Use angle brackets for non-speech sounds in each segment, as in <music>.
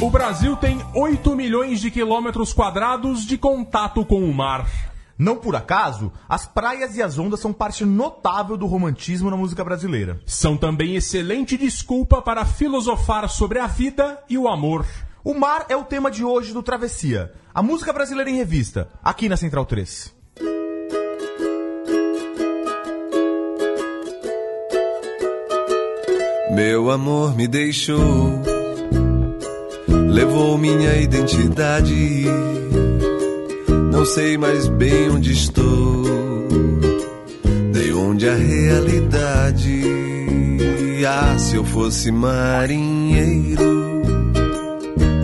O Brasil tem 8 milhões de quilômetros quadrados de contato com o mar. Não por acaso, as praias e as ondas são parte notável do romantismo na música brasileira. São também excelente desculpa para filosofar sobre a vida e o amor. O mar é o tema de hoje do Travessia, a música brasileira em revista, aqui na Central 3. Meu amor me deixou, levou minha identidade. Não sei mais bem onde estou, nem onde a realidade. Ah, se eu fosse marinheiro,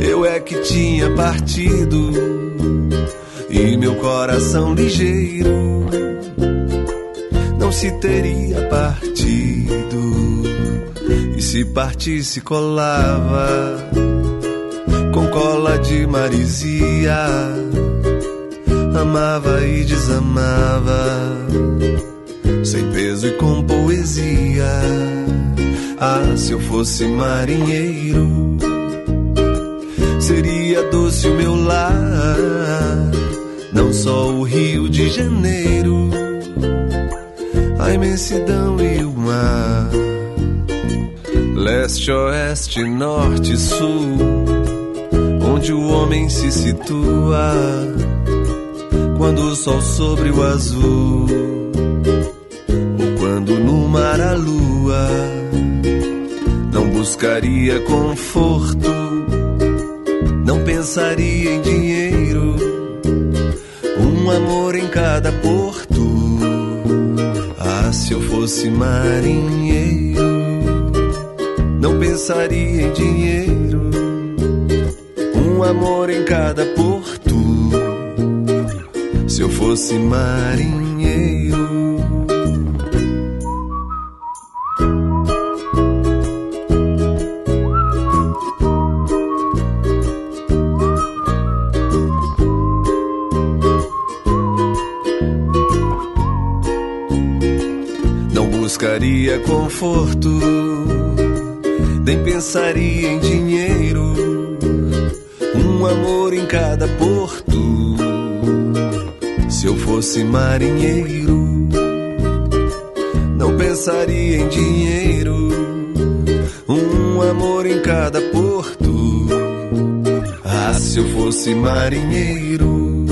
eu é que tinha partido, e meu coração ligeiro não se teria partido. E se partisse, colava com cola de marisia. Amava e desamava, sem peso e com poesia. Ah, se eu fosse marinheiro, seria doce o meu lar. Não só o Rio de Janeiro, a imensidão e o mar. Leste, oeste, norte, sul, onde o homem se situa quando o sol sobre o azul, ou quando no mar a lua não buscaria conforto, não pensaria em dinheiro, um amor em cada porto. Ah, se eu fosse marinheiro não pensaria em dinheiro. Um amor em cada porto. Se eu fosse marinheiro. Não buscaria conforto nem pensaria em dinheiro. Amor em cada porto. Se eu fosse marinheiro, não pensaria em dinheiro. Um amor em cada porto. Ah, se eu fosse marinheiro.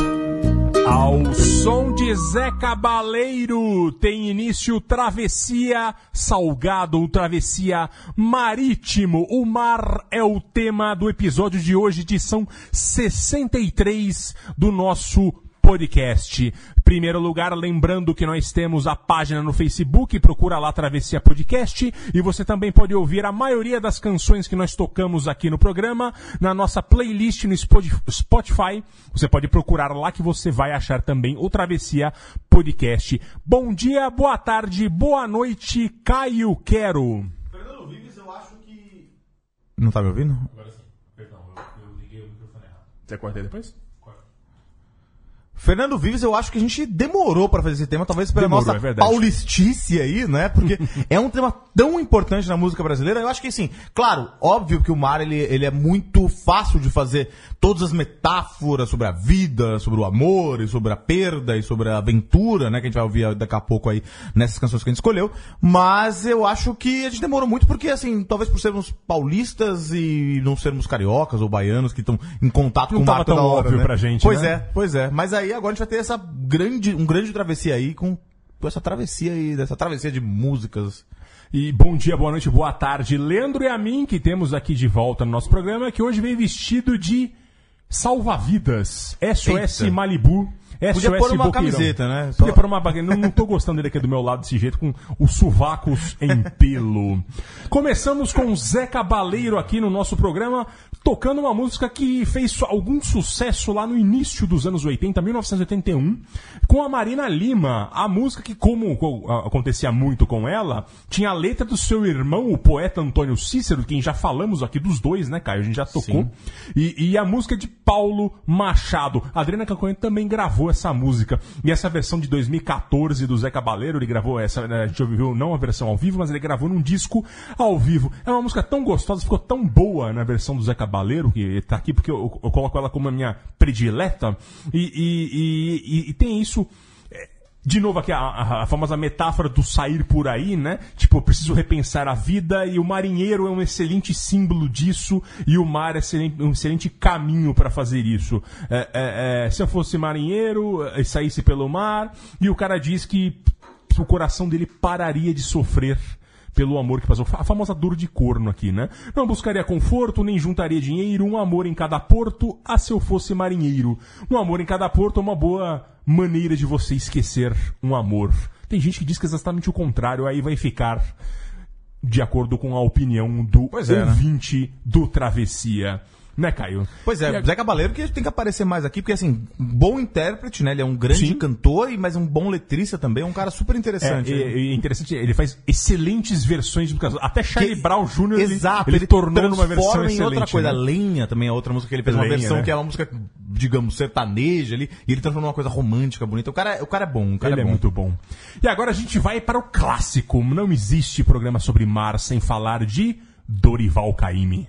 Ao som de Zé Cabaleiro tem início Travessia Salgado, Travessia Marítimo. O mar é o tema do episódio de hoje, edição 63 do nosso podcast. Primeiro lugar, lembrando que nós temos a página no Facebook, procura lá Travessia Podcast, e você também pode ouvir a maioria das canções que nós tocamos aqui no programa na nossa playlist no Spotify. Você pode procurar lá que você vai achar também o Travessia Podcast. Bom dia, boa tarde, boa noite, Caio Quero. Fernando Vives, eu acho que. Não tá me ouvindo? Agora sim, perdão, eu, liguei o microfone errado. Você corta aí depois? Fernando Vives, eu acho que a gente demorou para fazer esse tema, talvez pela Demorou, nossa é paulistice aí, né? Porque <laughs> é um tema tão importante na música brasileira. Eu acho que, assim, claro, óbvio que o mar ele, ele é muito fácil de fazer todas as metáforas sobre a vida, sobre o amor, e sobre a perda, e sobre a aventura, né? Que a gente vai ouvir daqui a pouco aí nessas canções que a gente escolheu. Mas eu acho que a gente demorou muito porque, assim, talvez por sermos paulistas e não sermos cariocas ou baianos que estão em contato Não com o mar tão toda hora, óbvio né? pra gente, Pois né? é, pois é. Mas aí agora a gente vai ter essa grande, um grande travessia aí com, com essa travessia aí, dessa travessia de músicas. E bom dia, boa noite, boa tarde. Leandro e a mim, que temos aqui de volta no nosso programa, que hoje vem vestido de Salva-vidas. SOS Eita. Malibu. SOS Podia pôr uma Boqueirão. camiseta, né? Podia Só- pôr uma baguete. Não, não tô gostando dele aqui do meu lado desse jeito, com os sovacos em pelo. Começamos com Zé Cabaleiro aqui no nosso programa, tocando uma música que fez algum sucesso lá no início dos anos 80, 1981, com a Marina Lima. A música que, como acontecia muito com ela, tinha a letra do seu irmão, o poeta Antônio Cícero, quem já falamos aqui dos dois, né, Caio? A gente já tocou. E, e a música de Paulo Machado. A Adriana Canconha também gravou essa música. E essa versão de 2014 do Zé Cabaleiro, ele gravou essa, né, a gente ouviu não a versão ao vivo, mas ele gravou num disco ao vivo. É uma música tão gostosa, ficou tão boa na versão do Zé Cabaleiro, que tá aqui porque eu, eu coloco ela como a minha predileta. E, e- e- e- tem isso. é, De novo aqui a, a- a famosa metáfora do sair por aí, né? Tipo, eu preciso repensar a vida e o marinheiro é um excelente símbolo disso e o mar é um excelente caminho para fazer isso. É, é, é, se eu fosse marinheiro e saísse pelo mar e o cara diz que o coração dele pararia de sofrer pelo amor que passou. A famosa dor de corno aqui, né? Não buscaria conforto, nem juntaria dinheiro, um amor em cada porto, a se eu fosse marinheiro. Um amor em cada porto é uma boa maneira de você esquecer um amor. Tem gente que diz que é exatamente o contrário, aí vai ficar de acordo com a opinião do Pois é, né? ouvinte do Travessia. Né, Caio? Pois E é, a- Zé Cabaleiro que tem que aparecer mais aqui, porque assim, bom intérprete, né? Ele é um grande Sim. cantor, e- mas um bom letrista também, é um cara super É, interessante. e- e é interessante, ele faz excelentes versões de músicas. Até Charlie Que- Brown Jr. ele- Exato, ele, tornou numa versão excelente. outra coisa. né? Lenha também é outra música que ele fez, uma Lenha, versão né? que é uma música, digamos, sertaneja ali, e ele transforma numa coisa romântica, bonita. O cara, o cara é bom, o cara Ele é é, bom. muito bom. E agora a gente vai para o clássico. Não existe programa sobre mar sem falar de Dorival Caymmi.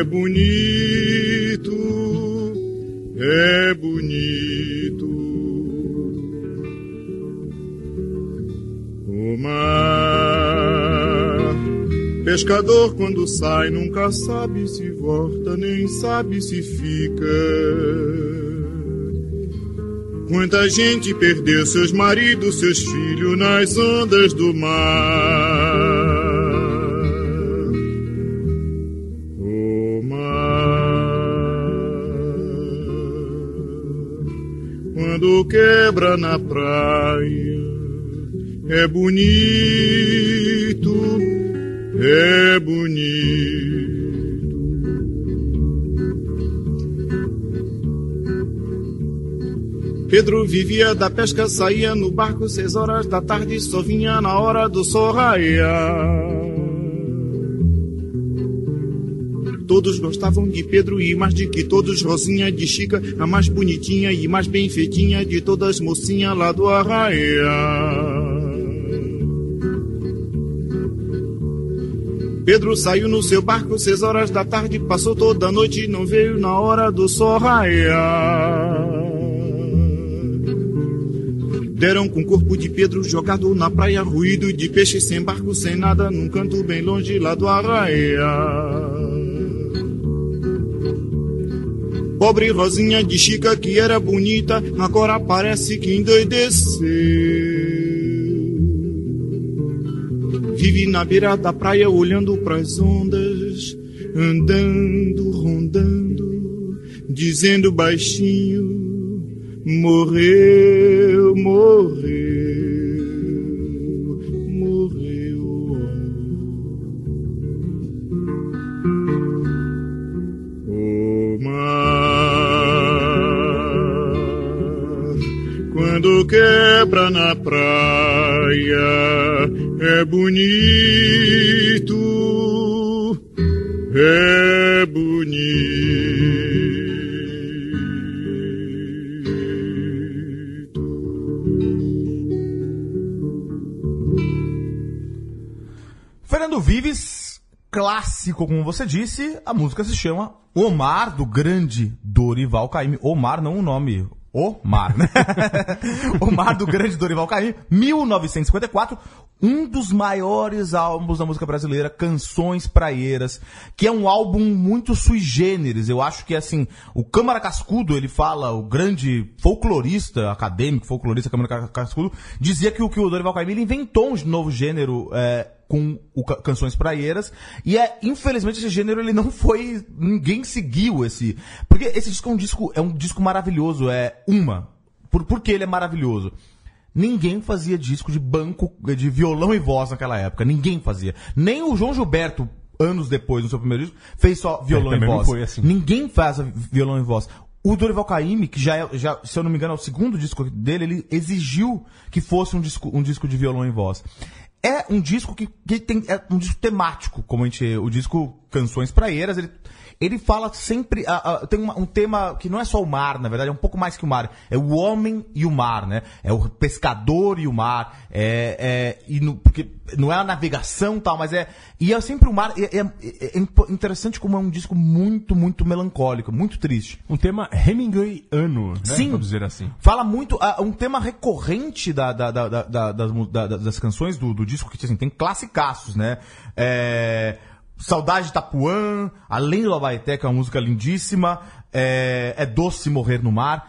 é bonito, é bonito. O mar, pescador quando sai, nunca sabe se volta, nem sabe se fica. Quanta gente perdeu seus maridos, seus filhos nas ondas do mar. É bonito, é bonito. Pedro vivia da pesca, saía no barco seis horas da tarde, só vinha na hora do sol raiar. Todos gostavam de Pedro e mais de que todos Rosinha de Chica, a mais bonitinha e mais bem feitinha de todas mocinha lá do arraiar. Pedro saiu no seu barco seis horas da tarde, passou toda a noite e não veio na hora do sol raiar. Deram com o corpo de Pedro jogado na praia, ruído de peixe sem barco, sem nada, num canto bem longe lá do arraia. Pobre Rosinha de Chica, que era bonita, agora parece que endoideceu. Vive na beira da praia olhando pras ondas, andando, rondando, dizendo baixinho: Morreu, morreu, morreu. O mar, quando quebra na praia, é bonito, é bonito. Fernando Vives clássico, como você disse, a música se chama Omar, do grande Dorival Caymmi. Omar não o nome, Omar, né? <laughs> Omar, do grande Dorival Caymmi, 1954, um dos maiores álbuns da música brasileira, Canções Praieiras, que é um álbum muito sui generis. Eu acho que, assim, o Câmara Cascudo, ele fala, o grande folclorista, acadêmico, folclorista Câmara Cascudo, dizia que o, que o Dorival Caymmi inventou um novo gênero é, com o Ca- Canções Praieiras, e é, infelizmente, esse gênero ele não foi, ninguém seguiu esse, porque esse disco é um disco, é um disco maravilhoso, é uma. Por, por que ele é maravilhoso? Ninguém fazia disco de banco, de violão e voz naquela época. Ninguém fazia. Nem o João Gilberto, anos depois, no seu primeiro disco, fez só violão e também não voz. assim. Ninguém faz violão e voz. O Dorival Caymmi, que já, é, já, se eu não me engano, é o segundo disco dele, ele exigiu que fosse um disco, um disco de violão e voz. É um disco que, que tem, é um disco temático, como a gente, o disco Canções Praieiras, ele, ele fala sempre, ah, ah, tem uma- um tema que não é só o mar, na verdade, é um pouco mais que o mar. É o homem e o mar, né? É o pescador e o mar. É, é, e no- porque não é a navegação e tal, mas é. E é sempre o mar. É, é- é interessante como é um disco muito, muito melancólico, muito triste. Um tema Hemingwayano, né? Sim. Vamos dizer assim. Fala muito. ah, um tema recorrente da, da- da- da- da- das, das canções do, do disco, que assim, tem classicaços, né? É, Saudade de Itapuã, Além do Abaeté, que é uma música lindíssima. É, é Doce Morrer no Mar.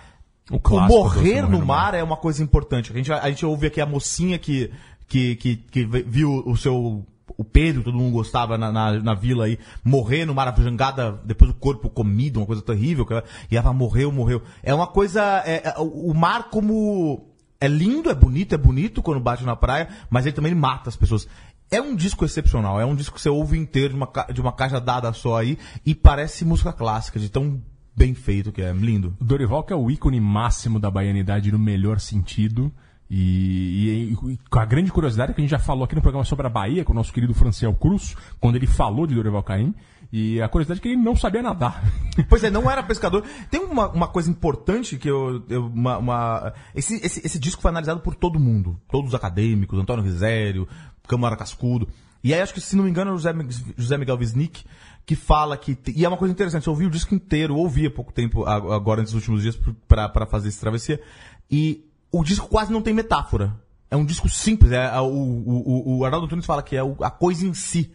O clássico morrer Doce no mar é uma coisa importante. A gente, a gente ouve aqui a mocinha que, que, que, que viu o seu. O Pedro, todo mundo gostava na, na, na vila aí, morrer no mar, jangada, depois o corpo comido, uma coisa terrível. ela- E ela morreu, morreu. É uma coisa. é- é- o o mar, como. É lindo, é bonito, é bonito quando bate na praia, mas ele também mata as pessoas. É um disco excepcional, é um disco que você ouve inteiro de uma, ca- de uma caixa dada só aí e parece música clássica, de tão bem feito que é. Lindo. Dorival que é o ícone máximo da baianidade no melhor sentido. E, e- e com a grande curiosidade que a gente já falou aqui no programa sobre a Bahia, com o nosso querido Franciel Cruz, quando ele falou de Dorival Caim. E a curiosidade é que ele não sabia nadar. <laughs> Pois é, não era pescador. Tem uma, uma coisa importante que eu. eu- uma, uma- esse, esse, esse disco foi analisado por todo mundo. Todos os acadêmicos, Antônio Risério, Câmara Cascudo. E aí acho que, se não me engano, é o José, José Miguel Wisnik, que fala que. E é uma coisa interessante, eu ouvi o disco inteiro, ouvi há pouco tempo, agora nesses últimos dias, pra fazer esse travessia. E o disco quase não tem metáfora. É um disco simples. É, é o, o, o- Arnaldo Antunes fala que é a coisa em si.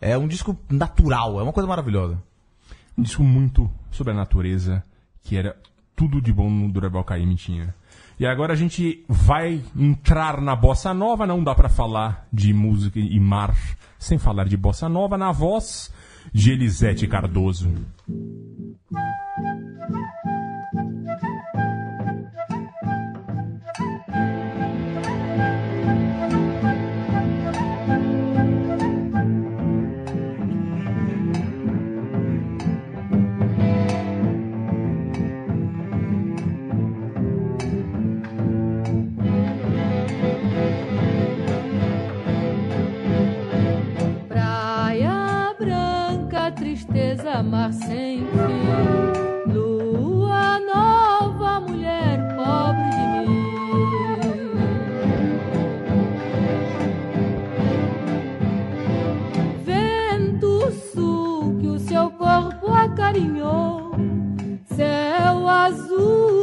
É um disco natural, é uma coisa maravilhosa. Um disco muito sobre a natureza, que era tudo de bom no Dorival Caymmi tinha. E agora a gente vai entrar na bossa nova, não dá pra falar de música e mar sem falar de bossa nova na voz de Elisete Cardoso. Tristeza, mar sem fim. Lua nova, mulher pobre de mim. Vento sul que o seu corpo acarinhou. Céu azul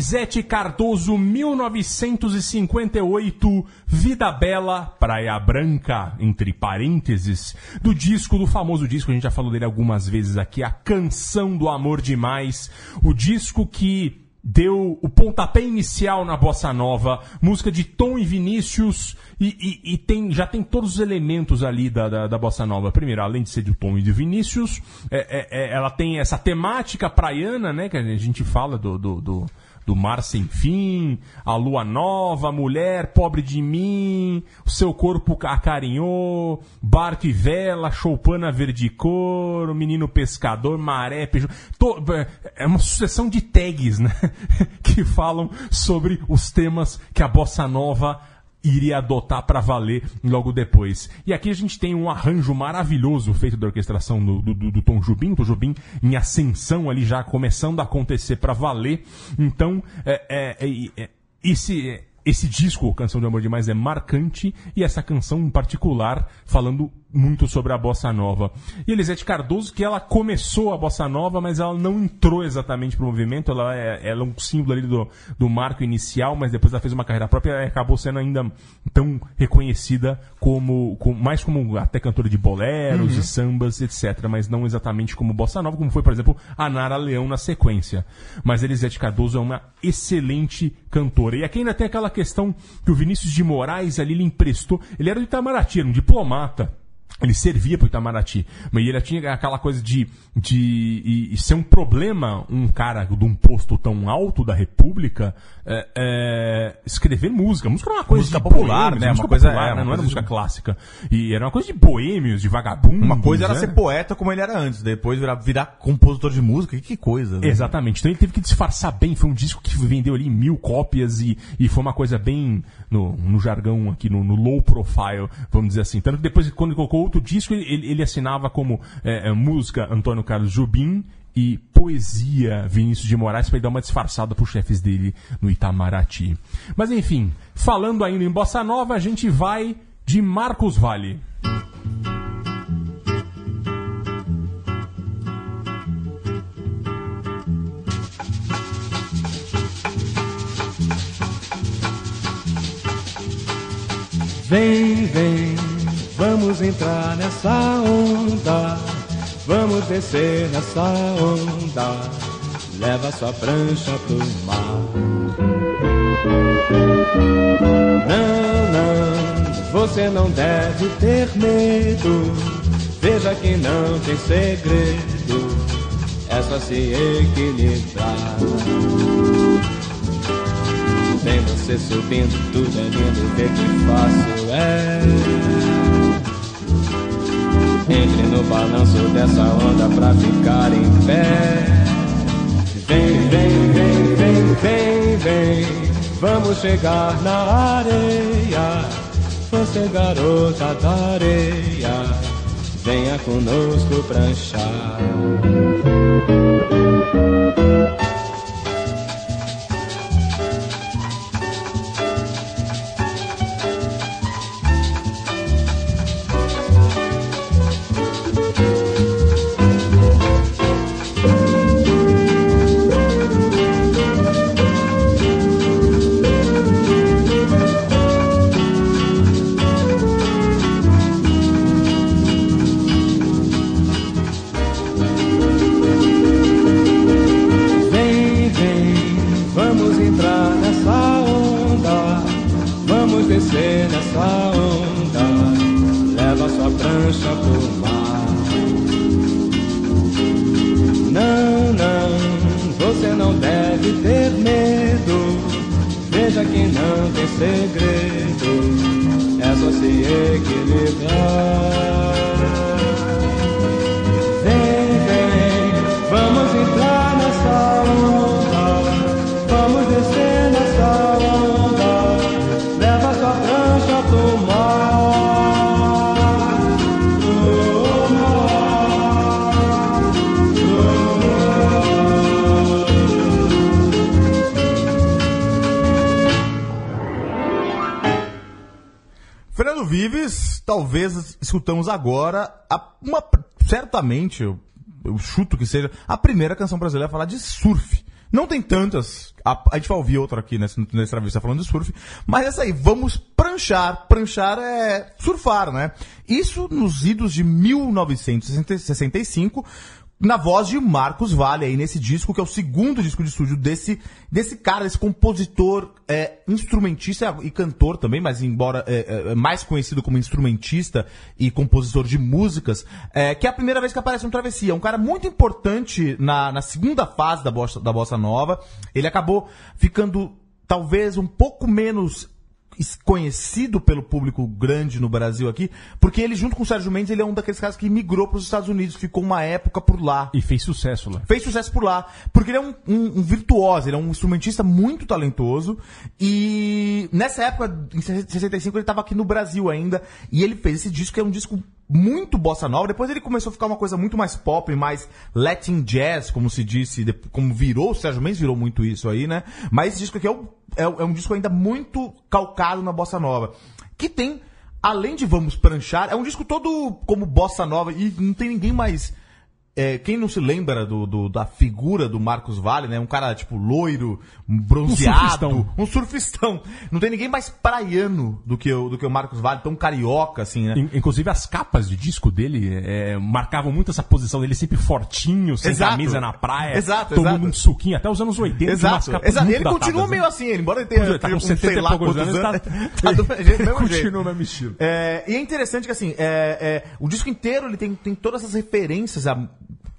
Elisete Cardoso, 1958, Vida Bela, Praia Branca, entre parênteses, do disco, do famoso disco, a gente já falou dele algumas vezes aqui, A Canção do Amor Demais, o disco que deu o pontapé inicial na bossa nova, música de Tom e Vinícius, e, e- e tem, já tem todos os elementos ali da, da, da bossa nova. Primeiro, além de ser de Tom e de Vinícius, é- é- é- ela tem essa temática praiana, né, que a gente fala do, do, do, do mar sem fim, a lua nova, mulher, pobre de mim, o seu corpo acarinhou, barco e vela, choupana verde cor, o menino pescador, maré, peixe. to- É uma sucessão de tags, né? <laughs> que falam sobre os temas que a bossa nova iria adotar para valer logo depois. E aqui a gente tem um arranjo maravilhoso feito da orquestração do, do, do Tom Jubim, Tom Jubim em ascensão ali já começando a acontecer para valer. Então, é, é, é, é, esse, esse disco, Canção de Amor Demais, é marcante e essa canção em particular falando muito sobre a bossa nova. E Elisete Cardoso, que ela começou a bossa nova, mas ela não entrou exatamente pro movimento, ela é, ela é um símbolo ali do, do marco inicial, mas depois ela fez uma carreira própria e acabou sendo ainda tão reconhecida como, como mais como até cantora de boleros e sambas, etc, mas não exatamente como bossa nova, como foi, por exemplo, a Nara Leão na sequência. Mas Elisete Cardoso é uma excelente cantora. E aqui ainda tem aquela questão que o Vinícius de Moraes ali lhe emprestou, ele era do Itamaraty, era um diplomata. Ele servia pro Itamaraty. Mas ele tinha aquela coisa de, de e- e ser um problema um cara de um posto tão alto da República é, é, escrever música. Música era uma coisa Música de popular, boêmios, né? Música Uma coisa- popular, é, né? Não era música de- clássica. E era uma coisa de boêmios, de vagabundos. Uma coisa era né? ser poeta como ele era antes, depois virar, virar compositor de música, que, que coisa. né? Exatamente. Então ele teve que disfarçar bem. Foi um disco que vendeu ali mil cópias e, e foi uma coisa bem no, no jargão aqui, no, no low profile, vamos dizer assim. Tanto que depois, quando colocou outro disco, ele, ele assinava como é, é, música Antônio Carlos Jobim e poesia Vinícius de Moraes para ele dar uma disfarçada pros chefes dele no Itamaraty. Mas enfim, falando ainda em Bossa Nova, a gente vai de Marcos Vale. Vem, vem, vamos entrar nessa onda, vamos descer nessa onda, leva sua prancha pro mar. Não, não, você não deve ter medo, veja que não tem segredo, é só se equilibrar. Você subindo, tudo é lindo, vê que fácil é. Entre no balanço dessa onda pra ficar em pé. Vem, vem, vem, vem, vem, vem. Vamos chegar na areia. Você, garota da areia, venha conosco pranchar. Vives, talvez escutamos agora uma, certamente, eu, eu chuto que seja a primeira canção brasileira a falar de surf. Não tem tantas. A, a gente vai ouvir outra aqui nessa, nessa travessa falando de surf. Mas essa aí, vamos pranchar. Pranchar é surfar, né? Isso nos idos de 1965 na voz de Marcos Valle aí nesse disco, que é o segundo disco de estúdio desse, desse cara, desse compositor, é, instrumentista e cantor também, mas embora é, é, mais conhecido como instrumentista e compositor de músicas, é, que é a primeira vez que aparece no Travessia. Um cara muito importante na, na segunda fase da bossa, da bossa nova. Ele acabou ficando talvez um pouco menos conhecido pelo público grande no Brasil aqui, porque ele, junto com o Sérgio Mendes, ele é um daqueles caras que migrou para os Estados Unidos, ficou uma época por lá. E fez sucesso lá. Fez sucesso por lá. Porque ele é um, um, um virtuoso, ele é um instrumentista muito talentoso. E nessa época, em 65, ele estava aqui no Brasil ainda. E ele fez esse disco, que é um disco muito bossa nova. Depois ele começou a ficar uma coisa muito mais pop, mais Latin jazz, como se disse, como virou, o Sérgio Mendes virou muito isso aí, né? Mas esse disco aqui é, o, é, é um disco ainda muito calcado na bossa nova. Que tem, além de Vamos Pranchar, é um disco todo como bossa nova e não tem ninguém mais é, quem não se lembra do, do, da figura do Marcos Vale, né? Um cara, tipo, loiro, bronzeado. Um surfistão. Um surfistão. Não tem ninguém mais praiano do que o, do que o Marcos Vale, tão carioca, assim, né? Inclusive, as capas de disco dele é, marcavam muito essa posição dele, sempre fortinho, sem exato. camisa na praia. Exato, tomando exato. um suquinho, até os anos 80. Exato, exato. ele continua meio né? assim, ele, embora ele tenha... Ele tá com 70 sei lá anos, anos tá, <laughs> tá do mesmo Continua mesmo estilo. É, e é interessante que, assim, é, é, o disco inteiro ele tem, tem todas essas referências a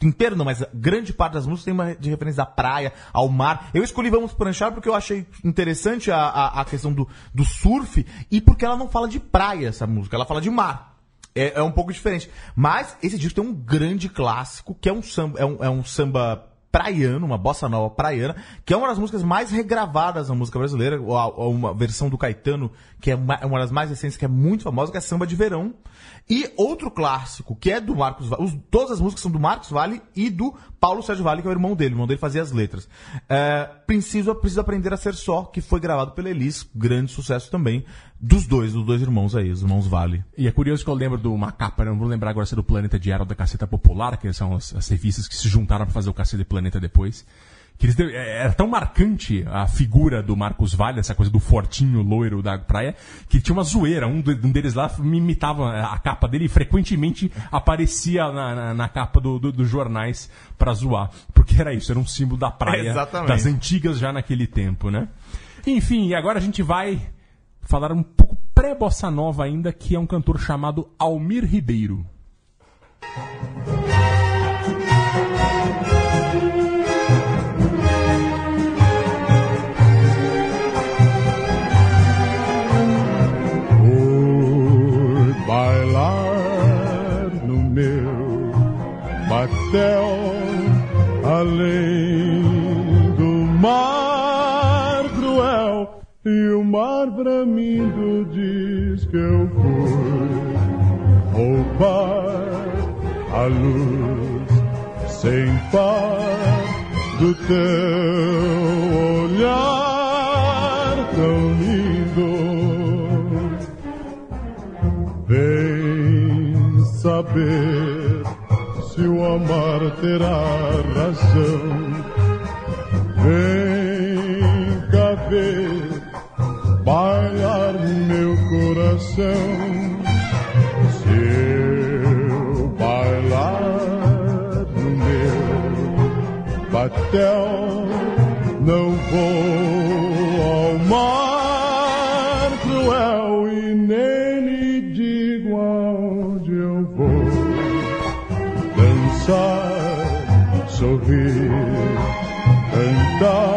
inteiro não, mas grande parte das músicas tem uma de referência à praia, ao mar. Eu escolhi Vamos Pranchar porque eu achei interessante a, a, a, questão do, do surf e porque ela não fala de praia, essa música, ela fala de mar. É, é um pouco diferente. Mas esse disco tem um grande clássico, que é um samba, é um, é um samba praiano, uma bossa nova praiana, que é uma das músicas mais regravadas na música brasileira, uma versão do Caetano, que é uma, uma das mais recentes, que é muito famosa, que é Samba de Verão. E outro clássico, que é do Marcos Vale, todas as músicas são do Marcos Vale e do Paulo Sérgio Vale, que é o irmão dele, o irmão dele fazia as letras. É, preciso, preciso Aprender a Ser Só, que foi gravado pela Elis, grande sucesso também, dos dois, dos dois irmãos aí, os irmãos Vale. E é curioso que eu lembro do uma capa, não vou lembrar agora se é do Planeta Diário ou da Caceta Popular, que são as, as revistas que se juntaram para fazer o Caceta e Planeta depois. Que eles, é, era tão marcante a figura do Marcos Vale, essa coisa do fortinho loiro da praia, que tinha uma zoeira. Um, de, deles lá me imitava a capa dele e frequentemente aparecia na, na, na capa dos do, do jornais para zoar. Porque era isso, era um símbolo da praia, <laughs> é, das antigas já naquele tempo, né? Enfim, e agora a gente vai falar um pouco pré-bossa nova ainda, que é um cantor chamado Almir Ribeiro. céu, além e o mar bramido diz que eu fui roubar a luz sem par do teu olhar tão lindo. Vem saber se o amar terá razão. Vem cá ver, coração. Se eu bailar no meu batel, não vou ao mar cruel e nem lhe digo aonde eu vou dançar, sorrir, cantar,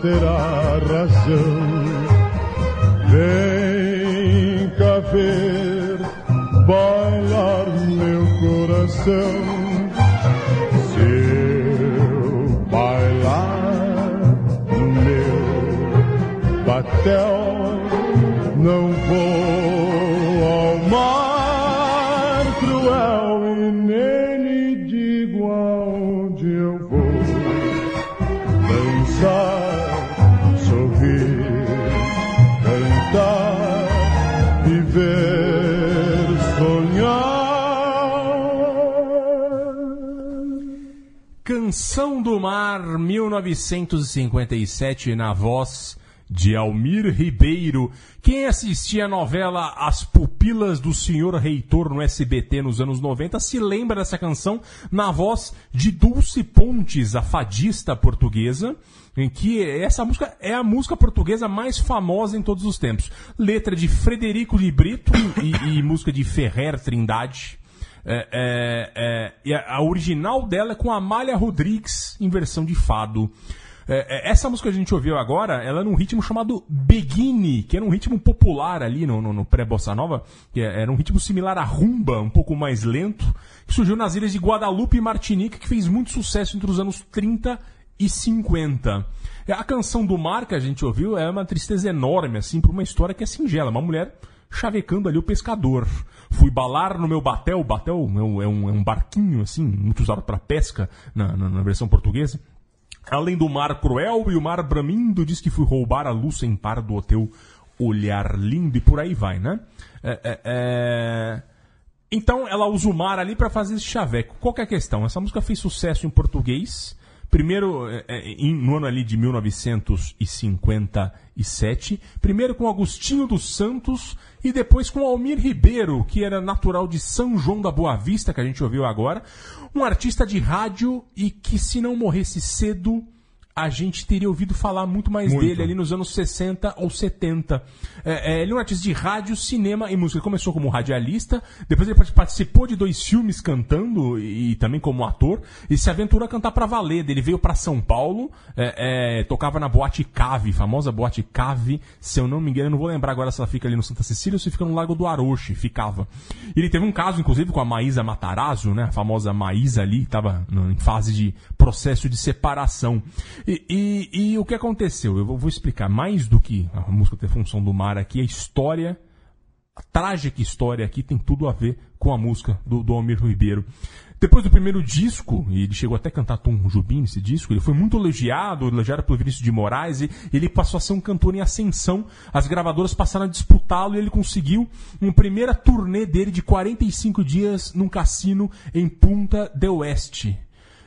terá razão. Vem cá ver bailar meu coração. Canção do Mar, 1957, na voz de Almir Ribeiro. Quem assistia a novela As Pupilas do Senhor Reitor no SBT nos anos 90 se lembra dessa canção na voz de Dulce Pontes, a fadista portuguesa, em que essa música é a música portuguesa mais famosa em todos os tempos. Letra de Frederico de Brito e, e música de Ferrer Trindade. É, é, é, e a, original dela é com Amália Rodrigues em versão de fado. É, é, essa música que a gente ouviu agora, ela é num ritmo chamado Begini, que era um ritmo popular ali no, no, no pré-bossa nova, que era um ritmo similar à rumba, um pouco mais lento, que surgiu nas ilhas de Guadalupe e Martinica, que fez muito sucesso entre os anos 30 e 50. É, A canção do mar que a gente ouviu é uma tristeza enorme, assim, por uma história que é singela. Uma mulher chavecando ali o pescador. Fui balar no meu batel. Batel é um, é um, é barquinho, assim, muito usado para pesca na, na- na versão portuguesa. Além do mar cruel e o mar bramindo, diz que fui roubar a luz sem par do teu olhar lindo e por aí vai, né? É, é, é... Então ela usa o mar ali para fazer esse chaveco. Qual é a questão? Essa música fez sucesso em português. Primeiro, é, é, no ano ali de 1957. Primeiro com Agostinho dos Santos e depois com Almir Ribeiro, que era natural de São João da Boa Vista, que a gente ouviu agora. Um artista de rádio e que se não morresse cedo a gente teria ouvido falar muito mais Muito. dele ali nos anos 60 ou 70. É, é, ele é um artista de rádio, cinema e música. Ele começou como radialista, depois ele part- participou de dois filmes cantando e, e também como ator, e se aventurou a cantar pra valer. Ele veio pra São Paulo, é, é, tocava na Boate Cave, famosa Boate Cave, se eu não me engano, eu não vou lembrar agora se ela fica ali no Santa Cecília ou se fica no Lago do Aroche, ficava. Ele teve um caso, inclusive, com a Maísa Matarazzo, né, a famosa Maísa ali, estava em fase de processo de separação. E, e- e o que aconteceu? Eu vou explicar mais do que a música ter função do mar aqui, a história, a trágica história aqui tem tudo a ver com a música do, do Almir Ribeiro. Depois do primeiro disco, e ele chegou até a cantar Tom Jubim nesse disco, ele foi muito elogiado, elogiado pelo Vinícius de Moraes, e ele passou a ser um cantor em ascensão. As gravadoras passaram a disputá-lo e ele conseguiu uma primeira turnê dele de 45 dias num cassino em Punta del Oeste.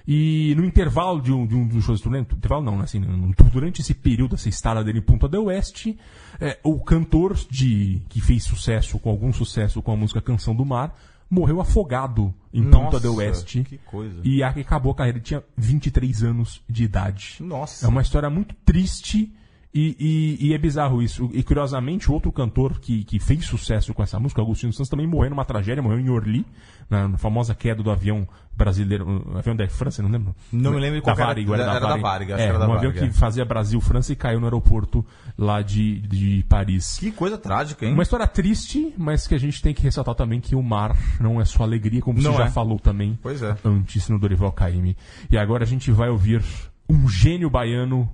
E no intervalo de um, de um dos shows de turnê, intervalo não, né, assim, no- durante esse período, essa estada dele em Punta del Oeste, é, o cantor de, que fez sucesso, com algum sucesso com a música Canção do Mar, morreu afogado em Punta Nossa, del Oeste. que coisa. E acabou a carreira, ele tinha 23 anos de idade. Nossa. É uma história muito triste e, e- e é bizarro isso. E curiosamente, outro cantor que, que fez sucesso com essa música, Agostinho Santos, também morreu numa tragédia, morreu em Orly, na, na famosa queda do avião brasileiro, o avião da France, não lembro? Não me lembro da qual que era. Varig, era, Era da Varig. Varig, é, era da um avião Varig, que é. fazia Brasil-França e caiu no aeroporto lá de, de Paris. Que coisa trágica, hein? Uma história triste, mas que a gente tem que ressaltar também que o mar não é só alegria, como Não você já é. falou também Pois é. antes no Dorival Caymmi. E agora a gente vai ouvir um gênio baiano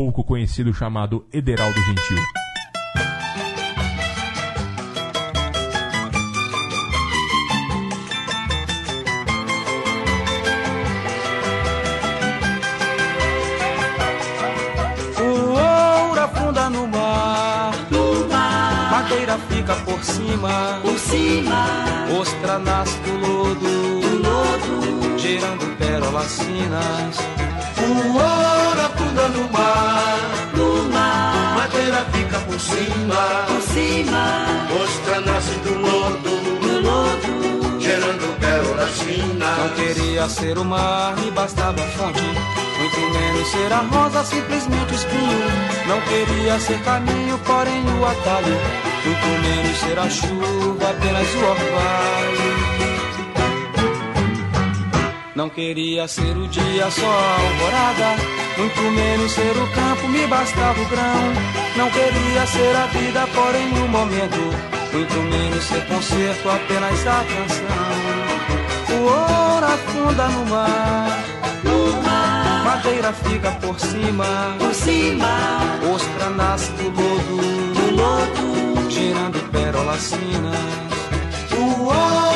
pouco conhecido chamado Ederaldo Gentil. O ouro afunda no mar, no mar. Madeira fica por cima, por cima. Ostra nasce do lodo, do lodo. Gerando pérolas finas. O ouro afunda no mar, no mar. Madeira fica por cima, por cima. Ostra nasce do lodo, do lodo. Gerando pérolas Não finas. queria ser o mar, me bastava a fonte. Muito menos ser a rosa, simplesmente o espinho. Não queria ser caminho, porém o atalho. Muito menos ser a chuva, apenas o orvalho. Não queria ser o dia só a alvorada, muito menos ser o campo, me bastava o grão. Não queria ser a vida, porém no momento, muito menos ser concerto, apenas a canção. O ouro afunda no mar, no mar. Madeira fica por cima, por cima. Ostra nasce do lodo, do lodo, girando pérolas finas. O ouro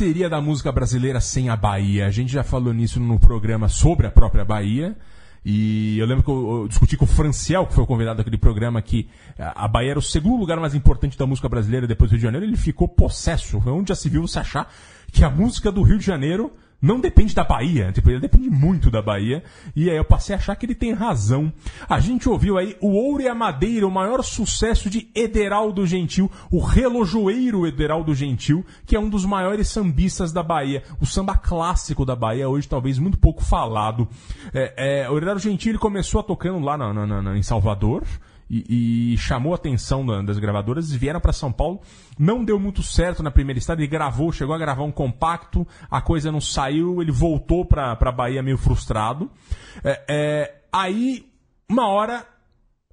seria da música brasileira sem a Bahia. A gente já falou nisso no programa sobre a própria Bahia. E eu lembro que eu, eu, discuti com o Franciel, que foi o convidado daquele programa, que a Bahia era o segundo lugar mais importante da música brasileira depois do Rio de Janeiro. Ele ficou possesso. Onde já se viu você achar que a música do Rio de Janeiro não depende da Bahia, tipo, ele depende muito da Bahia, e aí eu passei a achar que ele tem razão. A gente ouviu aí o Ouro e a Madeira, o maior sucesso de Ederaldo Gentil, o relojoeiro Ederaldo Gentil, que é um dos maiores sambistas da Bahia, o samba clássico da Bahia, hoje talvez muito pouco falado. É, é, o Ederaldo Gentil ele começou tocando lá na, na, na, em Salvador, e, e, chamou a atenção das gravadoras, vieram para São Paulo, não deu muito certo na primeira estada, ele gravou, chegou a gravar um compacto, a coisa não saiu, ele voltou para a Bahia meio frustrado. É, é, aí, uma hora,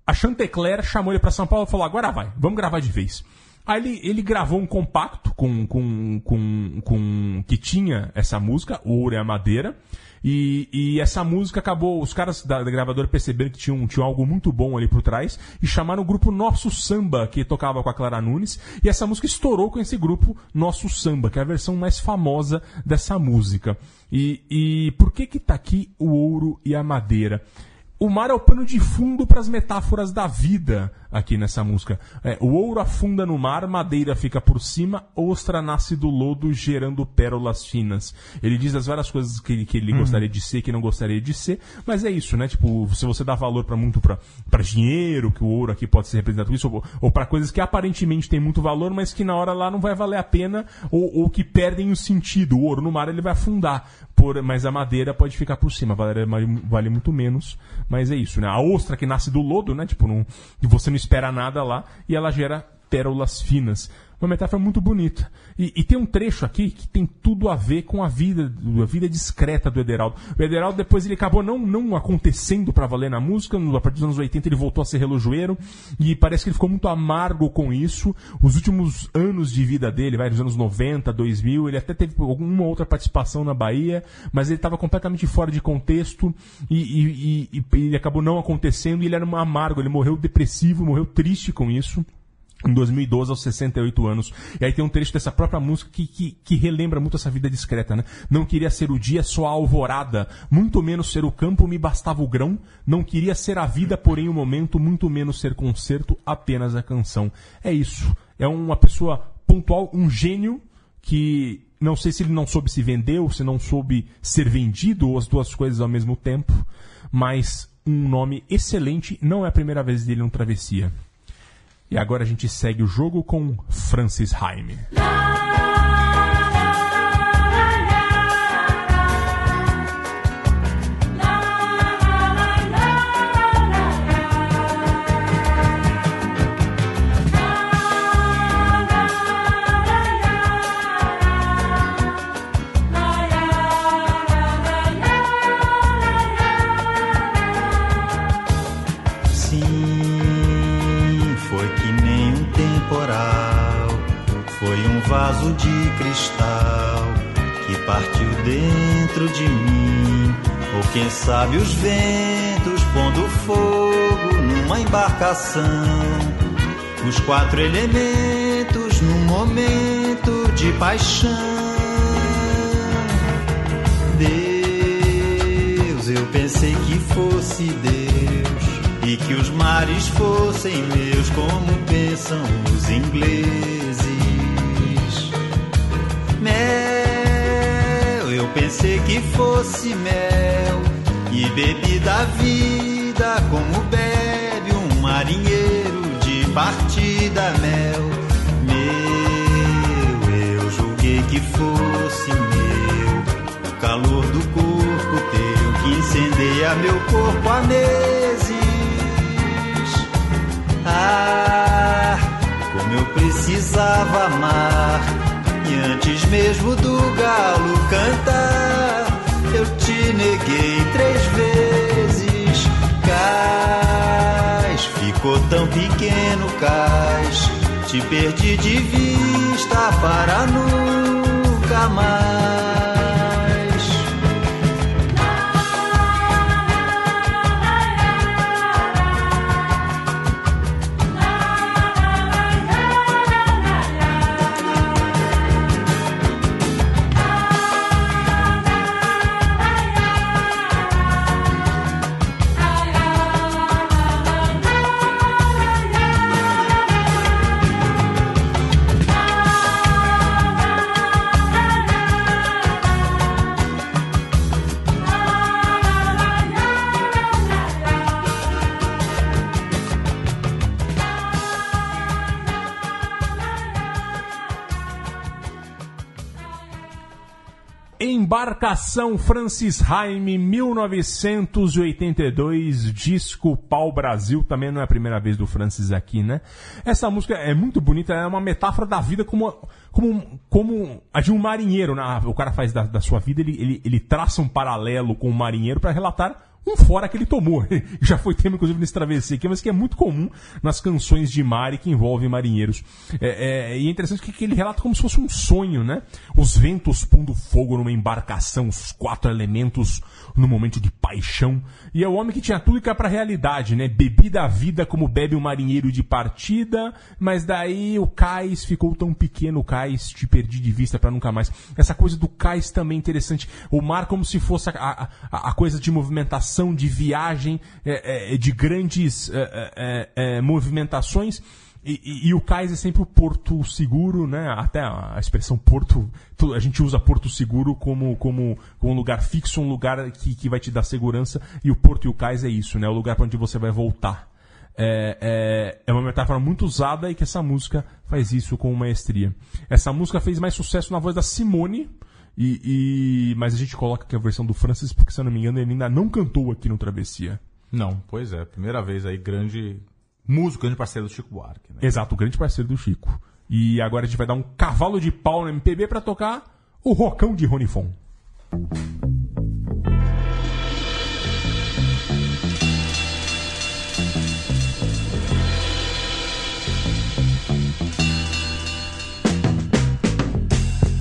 a Chantecler chamou ele para São Paulo e falou: agora vai, vamos gravar de vez. Aí ele, ele gravou um compacto com, com, com, com que tinha essa música, Ouro e a Madeira. E, e, essa música acabou, os caras da, da gravadora perceberam que tinham, algo muito bom ali por trás e chamaram o grupo Nosso Samba, que tocava com a Clara Nunes, e essa música estourou com esse grupo Nosso Samba, que é a versão mais famosa dessa música. E, e por que que tá aqui o ouro e a madeira? O mar é o pano de fundo para as metáforas da vida aqui nessa música. É, o ouro afunda no mar, madeira fica por cima, ostra nasce do lodo, gerando pérolas finas. Ele diz as várias coisas que, que ele hum. gostaria de ser, que não gostaria de ser, mas é isso, né? Tipo, se você dá valor para muito para dinheiro, que o ouro aqui pode ser representado com isso, ou, ou para coisas que aparentemente têm muito valor, mas que na hora lá não vai valer a pena, ou, ou que perdem o sentido. O ouro no mar ele vai afundar, por, mas a madeira pode ficar por cima, vale, vale muito menos mas é isso, né? A ostra que nasce do lodo, né? Tipo, não, você não espera nada lá e ela gera pérolas finas. Uma metáfora muito bonita. E, e, tem um trecho aqui que tem tudo a ver com a vida, a vida discreta do Ederaldo. O Ederaldo depois ele acabou não, não acontecendo para valer na música, a partir dos anos 80 ele voltou a ser relojoeiro e parece que ele ficou muito amargo com isso. Os últimos anos de vida dele, vai, nos anos 90, 2000, ele até teve alguma outra participação na Bahia, mas ele estava completamente fora de contexto e, e, e, e ele acabou não acontecendo e ele era um amargo, ele morreu depressivo, morreu triste com isso em 2012, aos 68 anos. E aí tem um trecho dessa própria música que, que, que, relembra muito essa vida discreta, né? Não queria ser o dia, só a alvorada. Muito menos ser o campo, me bastava o grão. Não queria ser a vida, porém o momento. Muito menos ser concerto, apenas a canção. É isso. É uma pessoa pontual, um gênio que não sei se ele não soube se vender ou se não soube ser vendido, ou as duas coisas ao mesmo tempo. Mas um nome excelente. Não é a primeira vez dele no Travessia. E agora a gente segue o jogo com Francis Haime. Cristal que partiu dentro de mim. Ou quem sabe os ventos pondo fogo numa embarcação. Os quatro elementos num momento de paixão. Deus, eu pensei que fosse Deus e que os mares fossem meus, como pensam os ingleses. Mel, eu pensei que fosse mel e bebi da vida como bebe um marinheiro de partida mel. Meu, eu julguei que fosse meu o calor do corpo teu que incendeia meu corpo há meses. Ah, como eu precisava amar. E antes mesmo do galo cantar, eu te neguei três vezes. Cais, ficou tão pequeno, cais. Te perdi de vista para nunca mais. Embarcação Francis Haime, 1982, disco Pau Brasil, também não é a primeira vez do Francis aqui, né? Essa música é muito bonita, é uma metáfora da vida como, como, como a de um marinheiro, né? O cara faz da, da sua vida, ele, ele, ele traça um paralelo com o marinheiro para relatar um fora que ele tomou. <laughs> Já foi tema, inclusive, nesse travessia aqui, mas que é muito comum nas canções de Mari que envolvem marinheiros. É, é, e é interessante que, que, ele relata como se fosse um sonho, né? Os ventos pondo fogo numa embarcação, os quatro elementos no momento de paixão. E é o homem que tinha tudo que é pra realidade, né? Bebi da vida como bebe um marinheiro de partida, mas daí o cais ficou tão pequeno, o cais te perdi de vista para nunca mais. Essa coisa do cais também é interessante. O mar como se fosse a, a, a coisa de movimentação de viagem, é, é, de grandes é, é, é movimentações. E, e, e, o cais é sempre o porto seguro, né? Até a, expressão porto, a gente usa porto seguro como, como, como um lugar fixo, um lugar que, que vai te dar segurança. E o porto e o cais é isso, né? O lugar para onde você vai voltar. É, é, é, uma metáfora muito usada e que essa música faz isso com maestria. Essa música fez mais sucesso na voz da Simone, e, e, mas a gente coloca aqui a versão do Francis, porque se eu não me engano, ele ainda não cantou aqui no Travessia. Não, pois é. Primeira vez aí, grande músico, grande parceiro do Chico Buarque. Né? Exato, o grande parceiro do Chico. E agora a gente vai dar um cavalo de pau no MPB para tocar o Rocão de Ronifon.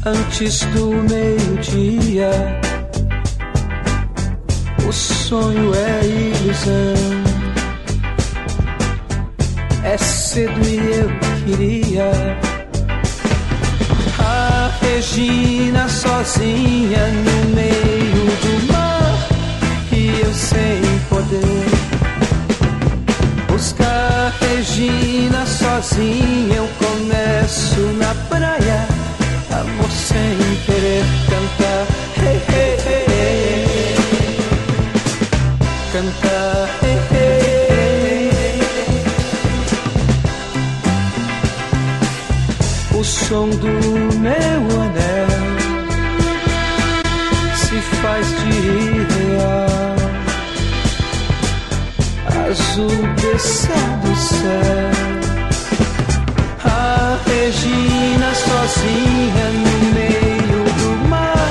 Antes do meio-dia. O sonho é ilusão. É cedo e eu queria a Regina sozinha no meio do mar e eu sem poder buscar Regina sozinha. Eu começo na praia amor sem querer cantar. Cantar. O som do meu anel se faz de real. Azul descendo do céu Regina sozinha no meio do mar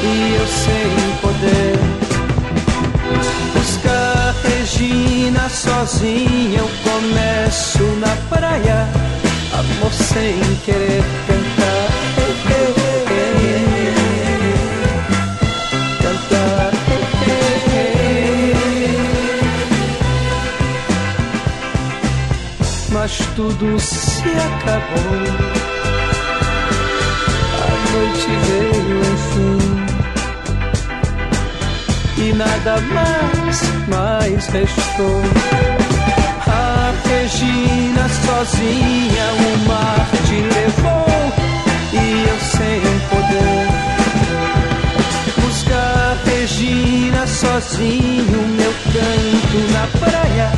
e eu sem poder buscar Regina sozinha. Eu começo na praia, amor sem querer cantar. Tudo se acabou. A noite veio enfim. E nada mais, mais restou. A Regina sozinha, o mar te levou. E eu sem poder buscar Regina sozinho, meu canto na praia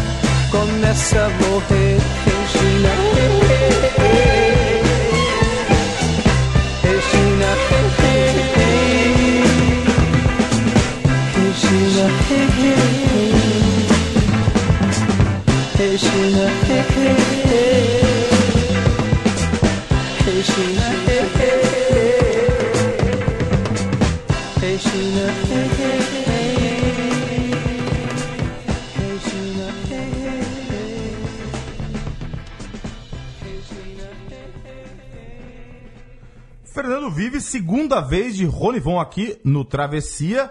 começa a morrer. Regina, Regina, Regina, Vive, segunda vez de Rony Von aqui no Travessia.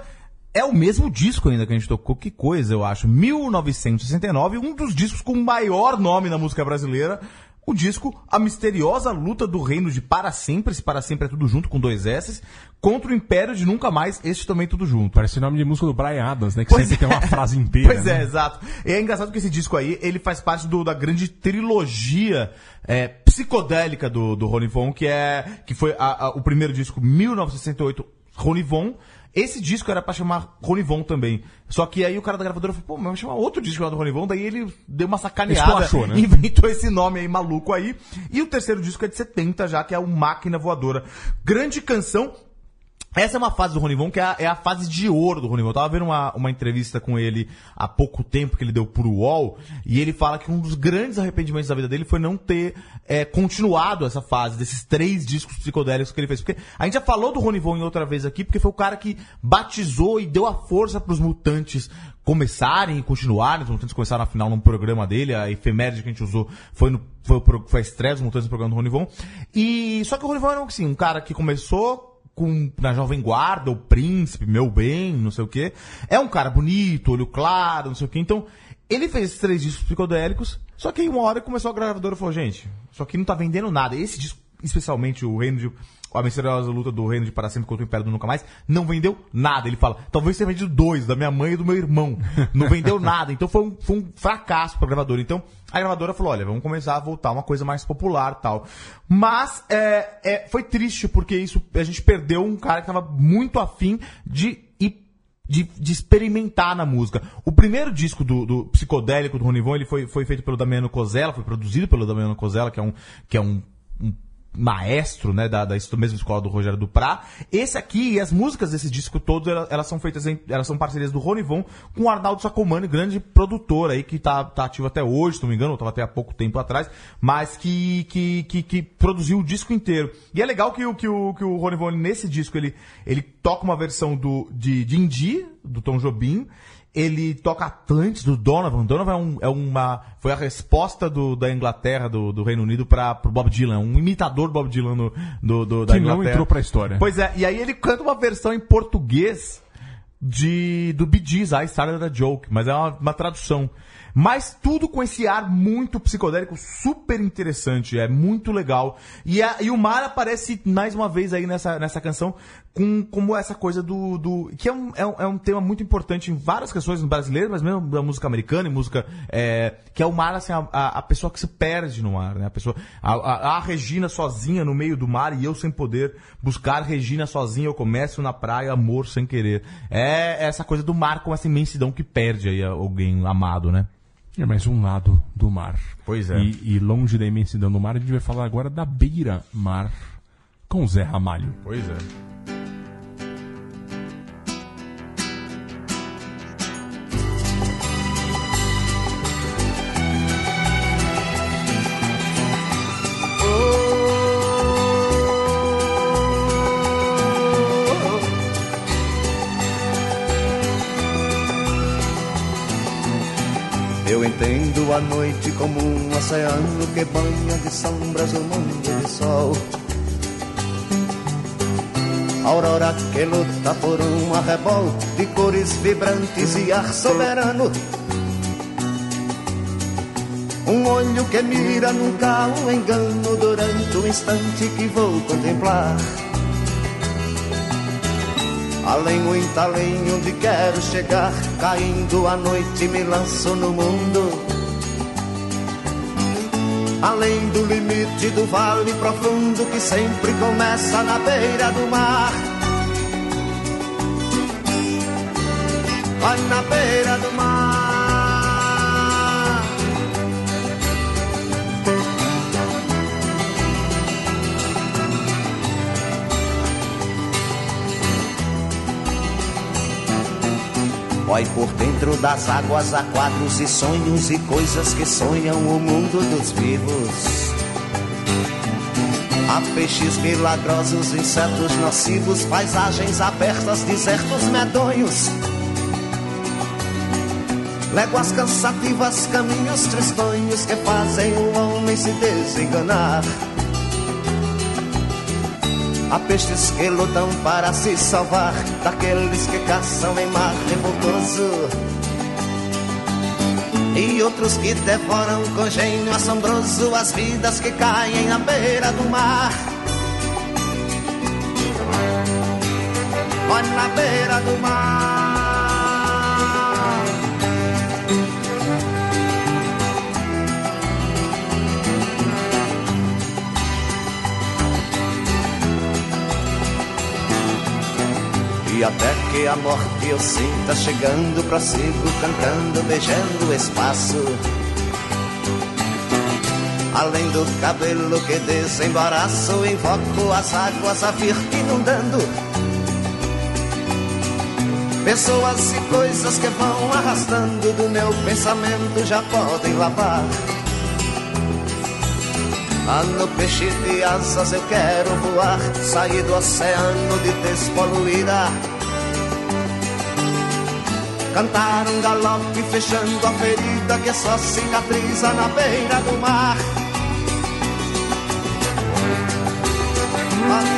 É o mesmo disco ainda que a gente tocou, que coisa, eu acho. 1969, um dos discos com maior nome na música brasileira. O disco A Misteriosa Luta do Reino de Para Sempre, esse Para Sempre é tudo junto com dois S, contra o Império de Nunca Mais, este também tudo junto. Parece o nome de música do Brian Adams, né? Que Pois sempre é. tem uma frase <laughs> inteira. Pois né? é, exato. E é engraçado que esse disco aí, ele faz parte do- da grande trilogia é, psicodélica do, do Rony Von, que é que foi a- a- o primeiro disco, 1968, Rony Von. Esse disco era pra chamar Rony Von também. Só que aí o cara da gravadora falou, pô, mas vamos chamar outro disco lá do Rony Von. Daí ele deu uma sacaneada, Esculachou, né? <laughs> inventou esse nome aí maluco aí. E o terceiro disco é de 70 já, que é o Máquina Voadora. Grande canção, essa é uma fase do Rony Von que é a, é a fase de ouro do Rony Von. Eu tava vendo uma, uma entrevista com ele há pouco tempo que ele deu pro UOL e ele fala que um dos grandes arrependimentos da vida dele foi não ter é, continuado essa fase desses três discos psicodélicos que ele fez. Porque a gente já falou do Rony Von em outra vez aqui, porque foi o cara que batizou e deu a força pros mutantes começarem e continuarem. Os mutantes começaram afinal num programa dele, a efeméride que a gente usou foi no foi, foi a estreia dos mutantes no programa do Rony Von. E só que o Rony Von era assim, um cara que começou com, na Jovem Guarda, o Príncipe, Meu Bem, não sei o quê. É um cara bonito, olho claro, não sei o quê. Então, ele fez esses três discos psicodélicos, só que aí uma hora começou a gravadora e falou, gente, isso aqui não tá vendendo nada. Esse disco, especialmente o Reino de... A misteriosa luta do reino de para sempre contra o Império do Nunca Mais, não vendeu nada. Ele fala, talvez tenha vendido dois, da minha mãe e do meu irmão. Não vendeu <laughs> nada. Então foi um, foi um fracasso pra gravadora. Então, a gravadora falou, olha, vamos começar a voltar uma coisa mais popular tal. Mas, é, é, foi triste, porque isso, a gente perdeu um cara que tava muito afim de de, de experimentar na música. O primeiro disco do, do psicodélico do Rony Von, ele foi, foi feito pelo Damiano Cosella, foi produzido pelo Damiano Cosella, que é um, que é um, um maestro, né, da, da es- mesma escola do Rogério Duprá. Esse aqui, e as músicas desse disco todo, elas, elas são feitas em, elas são parcerias do Rony Von com o Arnaldo Sacomani, grande produtor aí, que tá, tá ativo até hoje, se não me engano, estava até há pouco tempo atrás, mas que, que, que, que produziu o disco inteiro. E é legal que, o- que, o, que o Rony Von, nesse disco, ele, ele toca uma versão do, de, Indy, do Tom Jobim, ele toca Atlantis do Donovan. Donovan é, um- é uma. Foi a resposta do- da Inglaterra, do, do Reino Unido, para pro Bob Dylan. Um imitador do Bob Dylan no, do, do- da Que não Inglaterra. entrou pra história. Pois é, e aí ele canta uma versão em português de do Bee Gees, I Started a Joke, mas é uma, uma tradução. Mas tudo com esse ar muito psicodélico, super interessante, é muito legal. E, a- e o mar aparece mais uma vez aí nessa, nessa canção com como essa coisa do. do que é um, é, um, é um tema muito importante em várias canções brasileiras, mas mesmo da música americana e música. é, que é o mar, assim, a, a, a pessoa que se perde no mar, né? A pessoa. A, a, a Regina sozinha no meio do mar e eu sem poder buscar Regina sozinha, eu começo na praia, amor sem querer. É essa coisa do mar com essa imensidão que perde aí alguém amado, né? É mais um lado do mar. Pois é. E, e longe da imensidão do mar, a gente vai falar agora da beira-mar com Zé Ramalho. Pois é. A noite como um oceano que banha de sombras o mundo de sol. Aurora que luta por um arrebol de cores vibrantes e ar soberano. Um olho que mira nunca o engano durante o instante que vou contemplar. Além, muito além, onde quero chegar, caindo a noite me lanço no mundo. Além do limite do vale profundo que sempre começa na beira do mar. Vai na beira do mar. Vai por dentro das águas há quadros e sonhos e coisas que sonham o mundo dos vivos. Há peixes milagrosos, insetos nocivos, paisagens abertas, desertos medonhos. Léguas cansativas, caminhos tristonhos que fazem o homem se desenganar. Há peixes que lutam para se salvar daqueles que caçam em mar revoltoso. E outros que devoram com gênio assombroso as vidas que caem na beira do mar. Olha na beira do mar. E até que a morte eu sinta chegando, prossigo cantando, beijando o espaço. Além do cabelo que desembaraço, invoco as águas a vir inundando. Pessoas e coisas que vão arrastando do meu pensamento já podem lavar. Ah, no peixe de asas eu quero voar, sair do oceano de despoluída. Cantar um galope fechando a ferida que só cicatriza na beira do mar. Ah,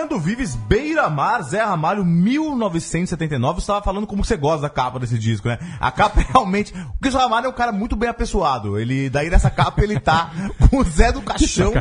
Fernando Vives, Beira Mar, Zé Ramalho, 1979. Você estava falando como você gosta da capa desse disco, né? A capa realmente. Porque o Zé Ramalho é um cara muito bem apessoado. Ele, daí nessa capa ele tá <laughs> com o Zé do Caixão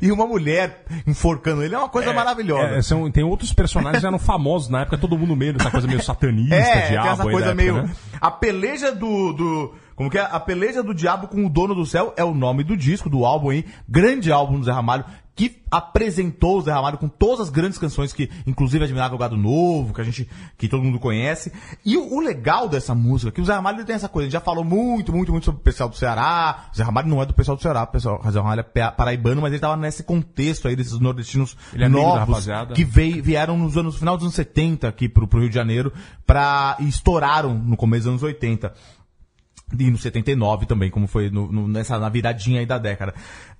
e uma mulher enforcando ele. É uma coisa maravilhosa. É, são- tem outros personagens que eram famosos na época, todo mundo meio dessa coisa meio satanista, É, diabo. essa coisa época, meio. né? A peleja do, do. Como que é? A peleja do diabo com o dono do céu é o nome do disco, do álbum aí. Grande álbum do Zé Ramalho, que apresentou o Zé Ramalho com todas as grandes canções que, inclusive, Admirável Gado Novo, que a gente, que todo mundo conhece. E o, o legal dessa música, é que o Zé Ramalho tem essa coisa, a gente já falou muito, muito, muito sobre o pessoal do Ceará. O Zé Ramalho não é do pessoal do Ceará, o pessoal, o Zé Ramalho é pa- paraibano, mas ele tava nesse contexto aí desses nordestinos é novos que veio, vieram nos anos, no final dos anos 70 aqui pro, pro Rio de Janeiro pra, e estouraram no começo dos anos 80. E no 79 também, como foi no- no- nessa, na viradinha aí da década.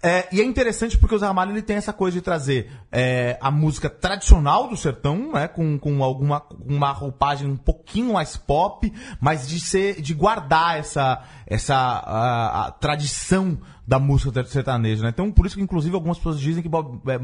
É, e é interessante porque o Zé Ramalho ele tem essa coisa de trazer é, a música tradicional do sertão, né, com, com alguma uma roupagem um pouquinho mais pop, mas de ser de guardar essa essa a, a tradição da música sertaneja, né? Então por isso que inclusive algumas pessoas dizem que Bob, é,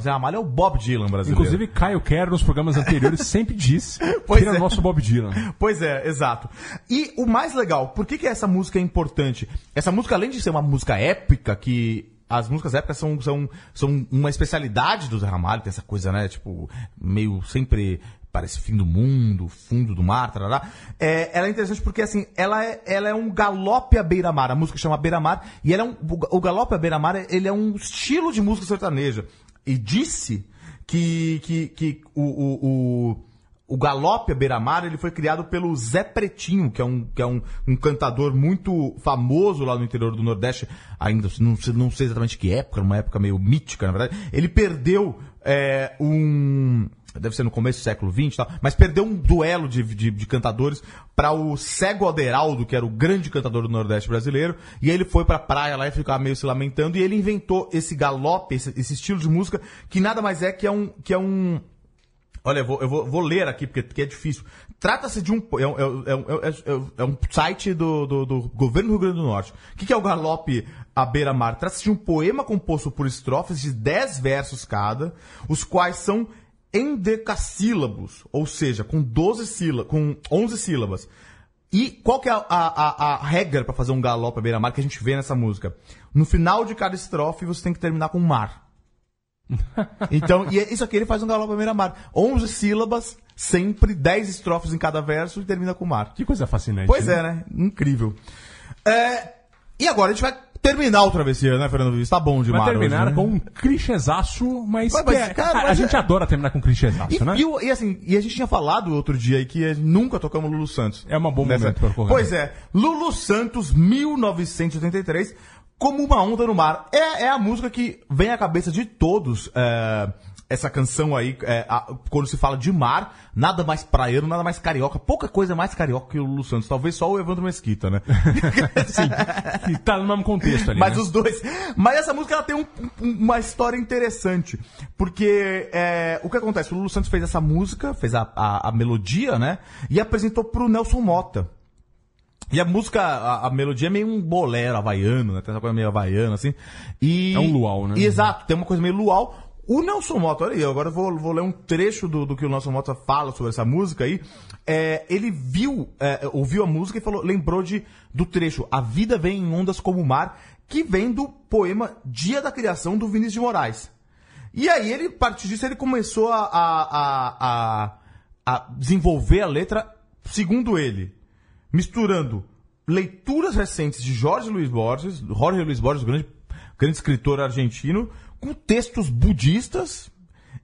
Zé Ramalho é o Bob Dylan brasileiro. Inclusive, Caio Quero, nos programas anteriores, <laughs> sempre disse Pois que era é. o nosso Bob Dylan. Pois é, exato. E o mais legal, por que, que essa música é importante? Essa música, além de ser uma música épica, que as músicas épicas são, são, são uma especialidade do Zé Ramalho, tem essa coisa, né? Tipo, meio sempre parece fim do mundo, fundo do mar, tarará. É, ela é interessante porque, assim, ela é, ela é um galope à beira-mar. A música chama Beira-Mar. E ela é um, o galope à beira-mar, ele é um estilo de música sertaneja. E disse que, que, que o, o, o o galope à beira-mar ele foi criado pelo Zé Pretinho, que é, um, que é um, um cantador muito famoso lá no interior do Nordeste, ainda não, sei- não sei exatamente que época, uma época meio mítica, na verdade. Ele perdeu é, um. Deve ser no começo do século XX tal, mas perdeu um duelo de, de, de cantadores para o Cego Aderaldo, que era o grande cantador do Nordeste brasileiro, e ele foi pra praia lá e ficava meio se lamentando, e ele inventou esse galope, esse, esse estilo de música, que nada mais é que é um. Que é um Olha, eu vou, eu vou, vou ler aqui porque, porque é difícil. Trata-se de um. É, um- é é é um- site do, do, do governo do Rio Grande do Norte. O que, é o Galope à beira-mar? Trata-se de um poema composto por estrofes de 10 versos cada, os quais são endecassílabos, ou seja, com 12 sílabas, com 11 sílabas. E qual que é a, a- a regra para fazer um galope à beira-mar que a gente vê nessa música? No final de cada estrofe você tem que terminar com mar. <laughs> Então, e é- isso aqui ele faz um galope à beira-mar. 11 sílabas, sempre 10 estrofes em cada verso e termina com mar. Que coisa fascinante. Pois é, né? Incrível. É, e agora a gente vai terminar o travessia, né, Fernando Vives? Tá bom de Vai mar terminar hoje, né? com um clichêzaço, mas, Mas- mas, é- cara, a, mas gente é- adora terminar com clichêzaço, E, né? e e assim, e a gente tinha falado outro dia aí que nunca tocamos Lulu Santos. É um bom Nessa- momento. Pois é, Lulu Santos, 1983, como uma onda no mar. É, é a música que vem à cabeça de todos. é, essa canção aí, é, a- quando se fala de mar, nada mais praieiro, nada mais carioca, pouca coisa mais carioca que o Lulu Santos. Talvez só o Evandro Mesquita, né? <laughs> Sim, que tá no mesmo contexto ali. Mas né? os dois. Mas essa música ela tem um- uma história interessante. Porque é, o que acontece? O Lulu Santos fez essa música, fez a, a, a melodia, né? E apresentou pro Nelson Mota. E a música, a, a melodia é meio um bolero havaiano, né? Tem essa coisa meio havaiana, assim. E, É um luau, né? E, exato, tem uma coisa meio luau. O Nelson Mota, olha aí, agora eu vou, vou ler um trecho do, do que o Nelson Mota fala sobre essa música aí. É, ele viu, é, ouviu a música e falou, lembrou de, do trecho A Vida Vem em Ondas como o Mar, que vem do poema Dia da Criação do Vinícius de Moraes. E aí ele, a partir disso, ele começou a, a, a, a, a desenvolver a letra, segundo ele, misturando leituras recentes de Jorge Luiz Borges, Jorge Luiz Borges, grande, grande escritor argentino, com textos budistas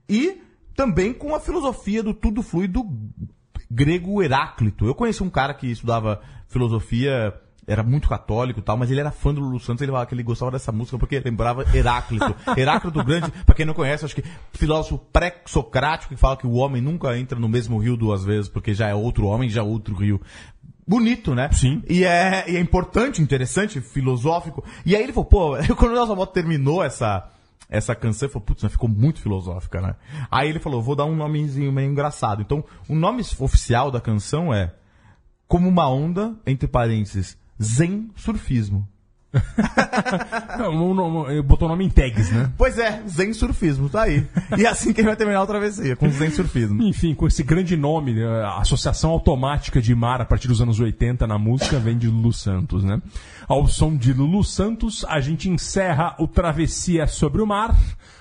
e também com a filosofia do tudo flui do grego Heráclito. Eu conheci um cara que estudava filosofia, era muito católico e tal, mas ele era fã do Lulu Santos, ele falava que ele gostava dessa música porque lembrava Heráclito. <laughs> Heráclito grande, pra quem não conhece, acho que filósofo pré-socrático que fala que o homem nunca entra no mesmo rio duas vezes, porque já é outro homem, já é outro rio. Bonito, né? Sim. E é, e é importante, interessante, filosófico. E aí ele falou, pô, <laughs> quando o Nelson Mota terminou essa, essa canção, ele falou, putz, ficou muito filosófica, né? Aí ele falou, vou dar um nomezinho meio engraçado. Então, o nome oficial da canção é Como uma Onda, entre parênteses, Zen Surfismo. <laughs> Não, botou o nome em tags, né? Pois é, Zen Surfismo, tá aí. E é assim que ele vai terminar a travessia, com Zen Surfismo. Enfim, com esse grande nome, né, a Associação Automática de Mar, a partir dos anos 80 na música, vem de Lulu Santos, né? Ao som de Lulu Santos, a gente encerra o Travessia sobre o Mar.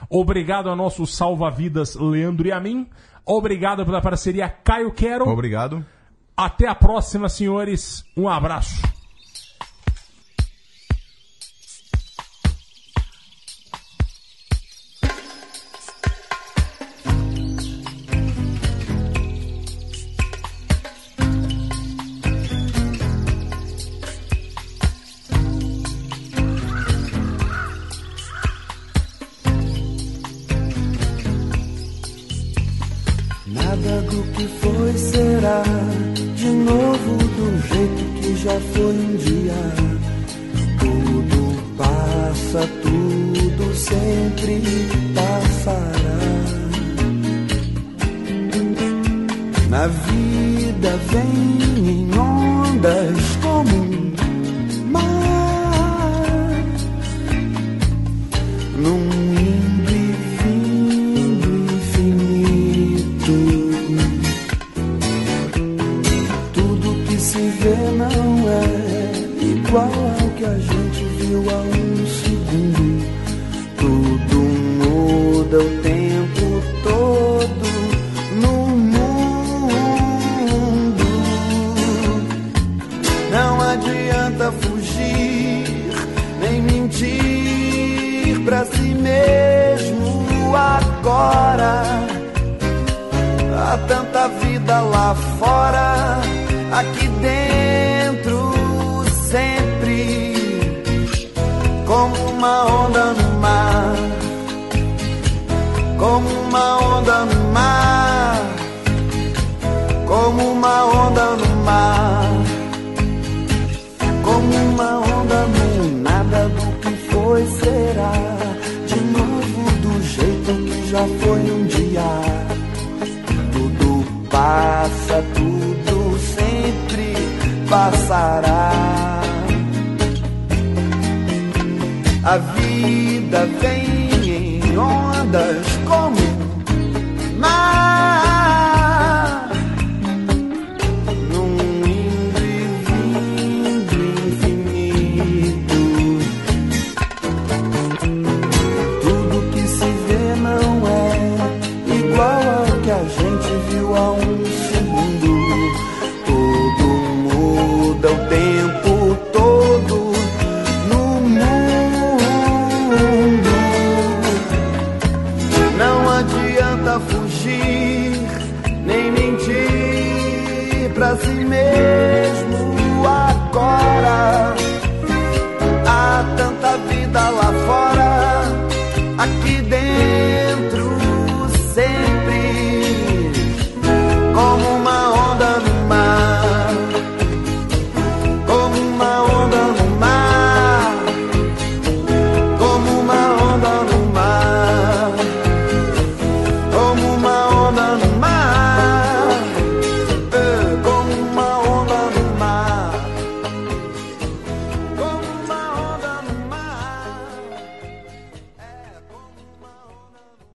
Obrigado a nosso salva-vidas Leandro e a mim. Obrigado pela parceria Caio Quero. Obrigado. Até a próxima, senhores. Um abraço. Como uma onda no mar, como uma onda no mar, como uma onda no nada do que foi será, de novo do jeito que já foi um dia. Tudo passa, tudo sempre passará. A vida vem ondas como mar.